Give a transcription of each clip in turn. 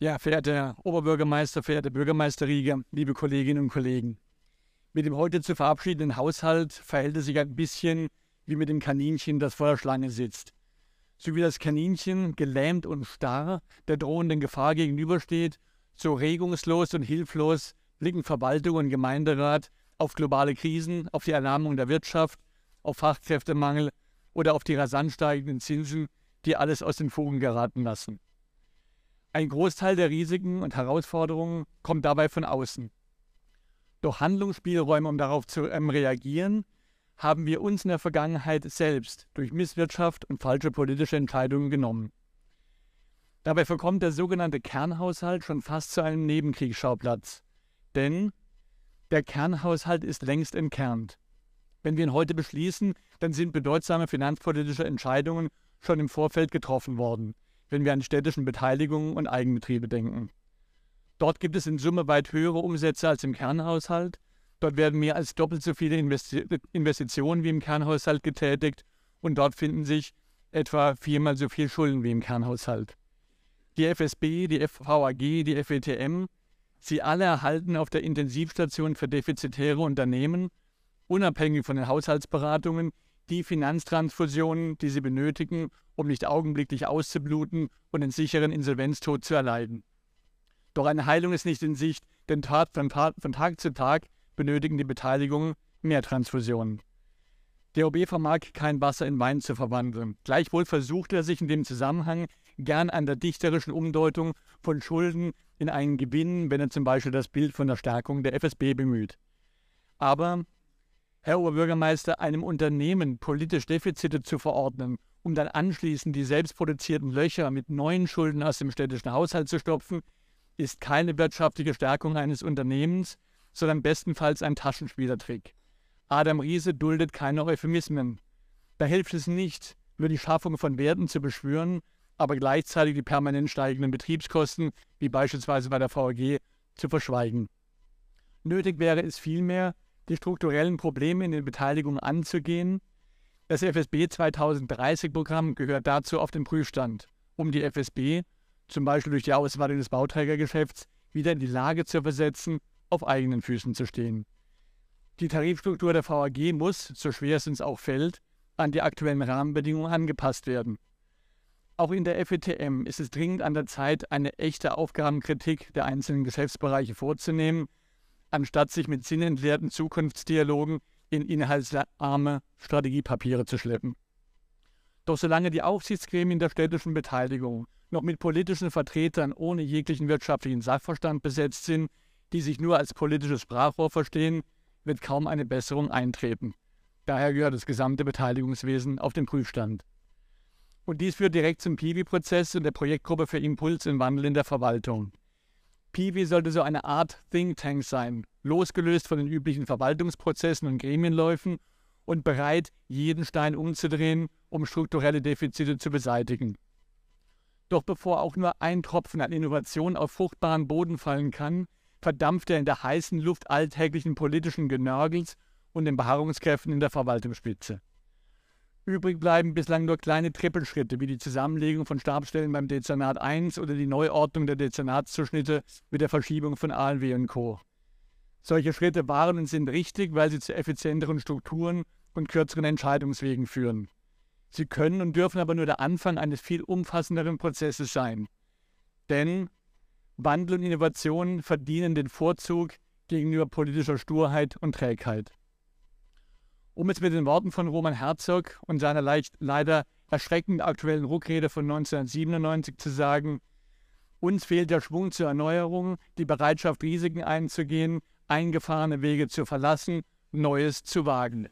Ja, verehrter Oberbürgermeister, verehrte Bürgermeister Rieger, liebe Kolleginnen und Kollegen. Mit dem heute zu verabschiedenden Haushalt verhält es sich ein bisschen wie mit dem Kaninchen, das vor der Schlange sitzt. So wie das Kaninchen gelähmt und starr der drohenden Gefahr gegenübersteht, so regungslos und hilflos blicken Verwaltung und Gemeinderat auf globale Krisen, auf die Erlahmung der Wirtschaft, auf Fachkräftemangel oder auf die rasant steigenden Zinsen, die alles aus den Fugen geraten lassen. Ein Großteil der Risiken und Herausforderungen kommt dabei von außen. Doch Handlungsspielräume, um darauf zu ähm, reagieren, haben wir uns in der Vergangenheit selbst durch Misswirtschaft und falsche politische Entscheidungen genommen. Dabei verkommt der sogenannte Kernhaushalt schon fast zu einem Nebenkriegsschauplatz. Denn der Kernhaushalt ist längst entkernt. Wenn wir ihn heute beschließen, dann sind bedeutsame finanzpolitische Entscheidungen schon im Vorfeld getroffen worden, wenn wir an städtischen Beteiligungen und Eigenbetriebe denken. Dort gibt es in Summe weit höhere Umsätze als im Kernhaushalt. Dort werden mehr als doppelt so viele Investi Investitionen wie im Kernhaushalt getätigt und dort finden sich etwa viermal so viel Schulden wie im Kernhaushalt. Die FSB, die VAG, die FETM, sie alle erhalten auf der Intensivstation für defizitäre Unternehmen, unabhängig von den Haushaltsberatungen, die Finanztransfusionen, die sie benötigen, um nicht augenblicklich auszubluten und den sicheren Insolvenztod zu erleiden. Doch eine Heilung ist nicht in Sicht, denn von, von Tag zu Tag benötigen die Beteiligungen mehr Transfusionen. Der OB vermag kein Wasser in Wein zu verwandeln. Gleichwohl versucht er sich in dem Zusammenhang gern an der dichterischen Umdeutung von Schulden in einen Gewinn, wenn er zum Beispiel das Bild von der Stärkung der FSB bemüht. Aber, Herr Oberbürgermeister, einem Unternehmen politisch Defizite zu verordnen, um dann anschließend die selbstproduzierten Löcher mit neuen Schulden aus dem städtischen Haushalt zu stopfen, ist keine wirtschaftliche Stärkung eines Unternehmens, sondern bestenfalls ein Taschenspielertrick. Adam Riese duldet keine Euphemismen. Da hilft es nicht, nur die Schaffung von Werten zu beschwören, aber gleichzeitig die permanent steigenden Betriebskosten, wie beispielsweise bei der VAG, zu verschweigen. Nötig wäre es vielmehr, die strukturellen Probleme in den Beteiligungen anzugehen. Das FSB 2030-Programm gehört dazu auf den Prüfstand, um die FSB zum Beispiel durch die Ausweitung des Bauträgergeschäfts, wieder in die Lage zu versetzen, auf eigenen Füßen zu stehen. Die Tarifstruktur der VAG muss, so schwer es uns auch fällt, an die aktuellen Rahmenbedingungen angepasst werden. Auch in der FETM ist es dringend an der Zeit, eine echte Aufgabenkritik der einzelnen Geschäftsbereiche vorzunehmen, anstatt sich mit sinnentleerten Zukunftsdialogen in inhaltsarme Strategiepapiere zu schleppen. Doch solange die Aufsichtsgremien der städtischen Beteiligung noch mit politischen Vertretern ohne jeglichen wirtschaftlichen Sachverstand besetzt sind, die sich nur als politisches Sprachrohr verstehen, wird kaum eine Besserung eintreten. Daher gehört das gesamte Beteiligungswesen auf den Prüfstand. Und dies führt direkt zum Piwi-Prozess und der Projektgruppe für Impuls und Wandel in der Verwaltung. Piwi sollte so eine Art Think Tank sein, losgelöst von den üblichen Verwaltungsprozessen und Gremienläufen und bereit, jeden Stein umzudrehen, um strukturelle Defizite zu beseitigen. Doch bevor auch nur ein Tropfen an Innovation auf fruchtbaren Boden fallen kann, verdampft er in der heißen Luft alltäglichen politischen Genörgels und den Beharrungskräften in der Verwaltungsspitze. Übrig bleiben bislang nur kleine Trippelschritte wie die Zusammenlegung von Stabsstellen beim Dezernat 1 oder die Neuordnung der Dezernatszuschnitte mit der Verschiebung von ALW und Co. Solche Schritte waren und sind richtig, weil sie zu effizienteren Strukturen und kürzeren Entscheidungswegen führen. Sie können und dürfen aber nur der Anfang eines viel umfassenderen Prozesses sein. Denn Wandel und Innovation verdienen den Vorzug gegenüber politischer Sturheit und Trägheit. Um es mit den Worten von Roman Herzog und seiner leicht, leider erschreckend aktuellen Ruckrede von 1997 zu sagen, uns fehlt der Schwung zur Erneuerung, die Bereitschaft, Risiken einzugehen, eingefahrene Wege zu verlassen, Neues zu wagen.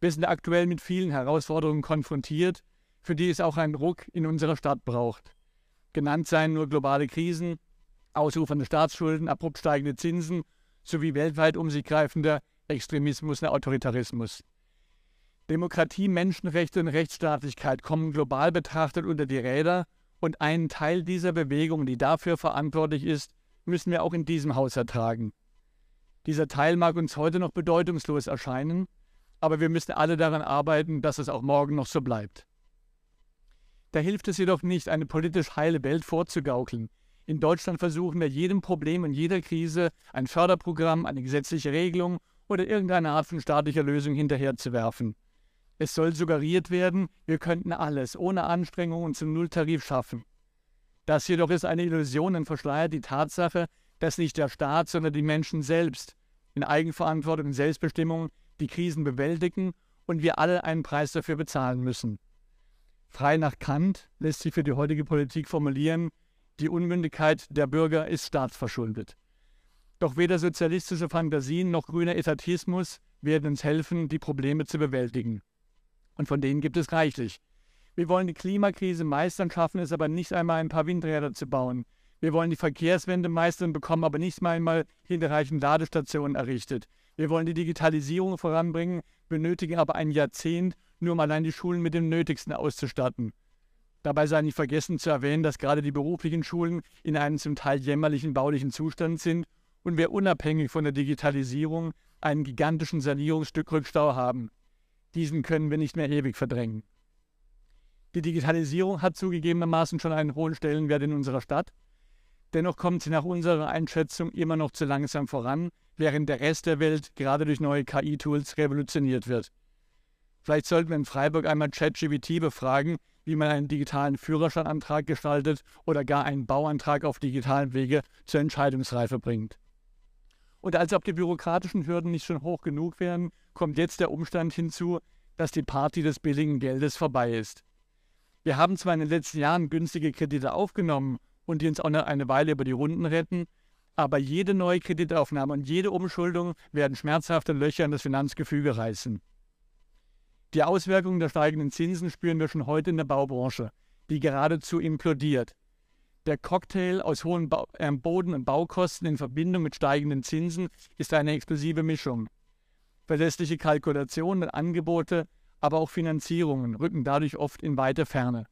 Wir sind aktuell mit vielen Herausforderungen konfrontiert, für die es auch einen Ruck in unserer Stadt braucht. Genannt seien nur globale Krisen, ausufernde Staatsschulden, abrupt steigende Zinsen sowie weltweit um sich greifender Extremismus und Autoritarismus. Demokratie, Menschenrechte und Rechtsstaatlichkeit kommen global betrachtet unter die Räder und einen Teil dieser Bewegung, die dafür verantwortlich ist, müssen wir auch in diesem Haus ertragen. Dieser Teil mag uns heute noch bedeutungslos erscheinen, aber wir müssen alle daran arbeiten, dass es auch morgen noch so bleibt. Da hilft es jedoch nicht, eine politisch heile Welt vorzugaukeln, In Deutschland versuchen wir jedem Problem und jeder Krise ein Förderprogramm, eine gesetzliche Regelung oder irgendeine Art von staatlicher Lösung hinterherzuwerfen. Es soll suggeriert werden, wir könnten alles ohne Anstrengungen zum Nulltarif schaffen. Das jedoch ist eine Illusion und verschleiert die Tatsache, dass nicht der Staat, sondern die Menschen selbst in Eigenverantwortung und Selbstbestimmung die Krisen bewältigen und wir alle einen Preis dafür bezahlen müssen. Frei nach Kant lässt sich für die heutige Politik formulieren, die Unmündigkeit der Bürger ist staatsverschuldet. Doch weder sozialistische Fantasien noch grüner Etatismus werden uns helfen, die Probleme zu bewältigen. Und von denen gibt es reichlich. Wir wollen die Klimakrise meistern, schaffen es aber nicht einmal ein paar Windräder zu bauen. Wir wollen die Verkehrswende meistern, bekommen aber nicht einmal hinreichend Ladestationen errichtet. Wir wollen die Digitalisierung voranbringen, benötigen aber ein Jahrzehnt, nur um allein die Schulen mit dem Nötigsten auszustatten. Dabei sei nicht vergessen zu erwähnen, dass gerade die beruflichen Schulen in einem zum Teil jämmerlichen baulichen Zustand sind und wir unabhängig von der Digitalisierung einen gigantischen Sanierungsstückrückstau haben. Diesen können wir nicht mehr ewig verdrängen. Die Digitalisierung hat zugegebenermaßen schon einen hohen Stellenwert in unserer Stadt. Dennoch kommt sie nach unserer Einschätzung immer noch zu langsam voran, während der Rest der Welt gerade durch neue KI-Tools revolutioniert wird. Vielleicht sollten wir in Freiburg einmal ChatGPT befragen, wie man einen digitalen Führerscheinantrag gestaltet oder gar einen Bauantrag auf digitalen Wege zur Entscheidungsreife bringt. Und als ob die bürokratischen Hürden nicht schon hoch genug wären, kommt jetzt der Umstand hinzu, dass die Party des billigen Geldes vorbei ist. Wir haben zwar in den letzten Jahren günstige Kredite aufgenommen und die uns auch noch eine Weile über die Runden retten, aber jede neue Kreditaufnahme und jede Umschuldung werden schmerzhafte Löcher in das Finanzgefüge reißen. Die Auswirkungen der steigenden Zinsen spüren wir schon heute in der Baubranche, die geradezu implodiert. Der Cocktail aus hohen ba äh, Boden- und Baukosten in Verbindung mit steigenden Zinsen ist eine explosive Mischung. Verlässliche Kalkulationen und Angebote, aber auch Finanzierungen rücken dadurch oft in weite Ferne.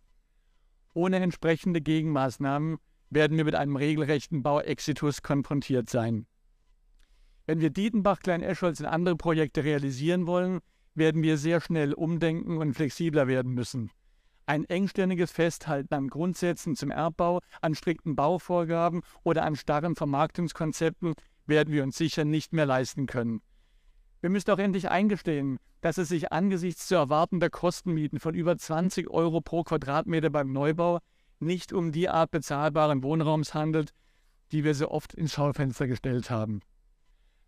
Ohne entsprechende Gegenmaßnahmen werden wir mit einem regelrechten Bauexitus konfrontiert sein. Wenn wir Dietenbach, Klein-Escholz und andere Projekte realisieren wollen, werden wir sehr schnell umdenken und flexibler werden müssen. Ein engständiges Festhalten an Grundsätzen zum Erbbau, an strikten Bauvorgaben oder an starren Vermarktungskonzepten werden wir uns sicher nicht mehr leisten können. Wir müssen auch endlich eingestehen, dass es sich angesichts zu erwartender Kostenmieten von über 20 Euro pro Quadratmeter beim Neubau nicht um die Art bezahlbaren Wohnraums handelt, die wir so oft ins Schaufenster gestellt haben.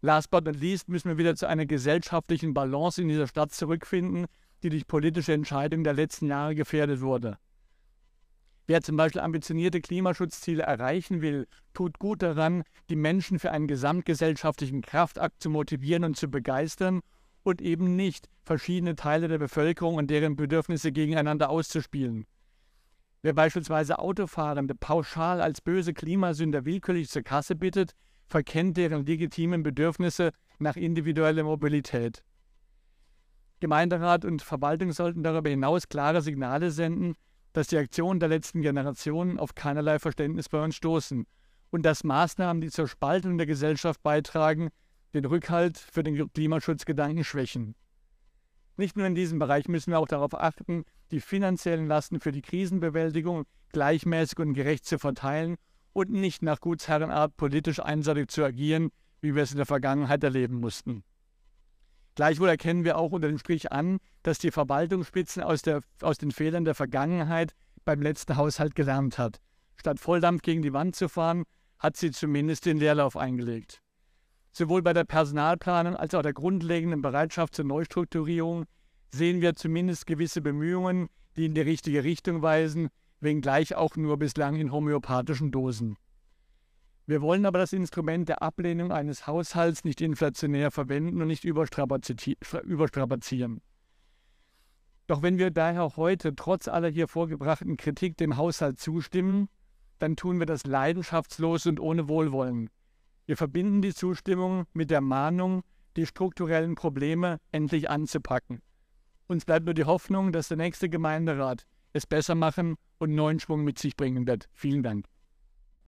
Last but not least müssen wir wieder zu einer gesellschaftlichen Balance in dieser Stadt zurückfinden, die durch politische Entscheidungen der letzten Jahre gefährdet wurde. Wer zum Beispiel ambitionierte Klimaschutzziele erreichen will, tut gut daran, die Menschen für einen gesamtgesellschaftlichen Kraftakt zu motivieren und zu begeistern und eben nicht verschiedene Teile der Bevölkerung und deren Bedürfnisse gegeneinander auszuspielen. Wer beispielsweise Autofahrende pauschal als böse Klimasünder willkürlich zur Kasse bittet, verkennt deren legitimen Bedürfnisse nach individueller Mobilität. Gemeinderat und Verwaltung sollten darüber hinaus klare Signale senden, dass die Aktionen der letzten Generationen auf keinerlei Verständnis bei uns stoßen und dass Maßnahmen, die zur Spaltung der Gesellschaft beitragen, den Rückhalt für den Klimaschutzgedanken schwächen. Nicht nur in diesem Bereich müssen wir auch darauf achten, die finanziellen Lasten für die Krisenbewältigung gleichmäßig und gerecht zu verteilen und nicht nach Gutsherrenart politisch einseitig zu agieren, wie wir es in der Vergangenheit erleben mussten. Gleichwohl erkennen wir auch unter dem Strich an, dass die Verwaltungsspitzen aus, der, aus den Fehlern der Vergangenheit beim letzten Haushalt gelernt hat. Statt Volldampf gegen die Wand zu fahren, hat sie zumindest den Leerlauf eingelegt. Sowohl bei der Personalplanung als auch der grundlegenden Bereitschaft zur Neustrukturierung sehen wir zumindest gewisse Bemühungen, die in die richtige Richtung weisen, wenngleich auch nur bislang in homöopathischen Dosen. Wir wollen aber das Instrument der Ablehnung eines Haushalts nicht inflationär verwenden und nicht überstrapazieren. Doch wenn wir daher heute trotz aller hier vorgebrachten Kritik dem Haushalt zustimmen, dann tun wir das leidenschaftslos und ohne Wohlwollen. Wir verbinden die Zustimmung mit der Mahnung, die strukturellen Probleme endlich anzupacken. Uns bleibt nur die Hoffnung, dass der nächste Gemeinderat es besser machen und neuen Schwung mit sich bringen wird. Vielen Dank.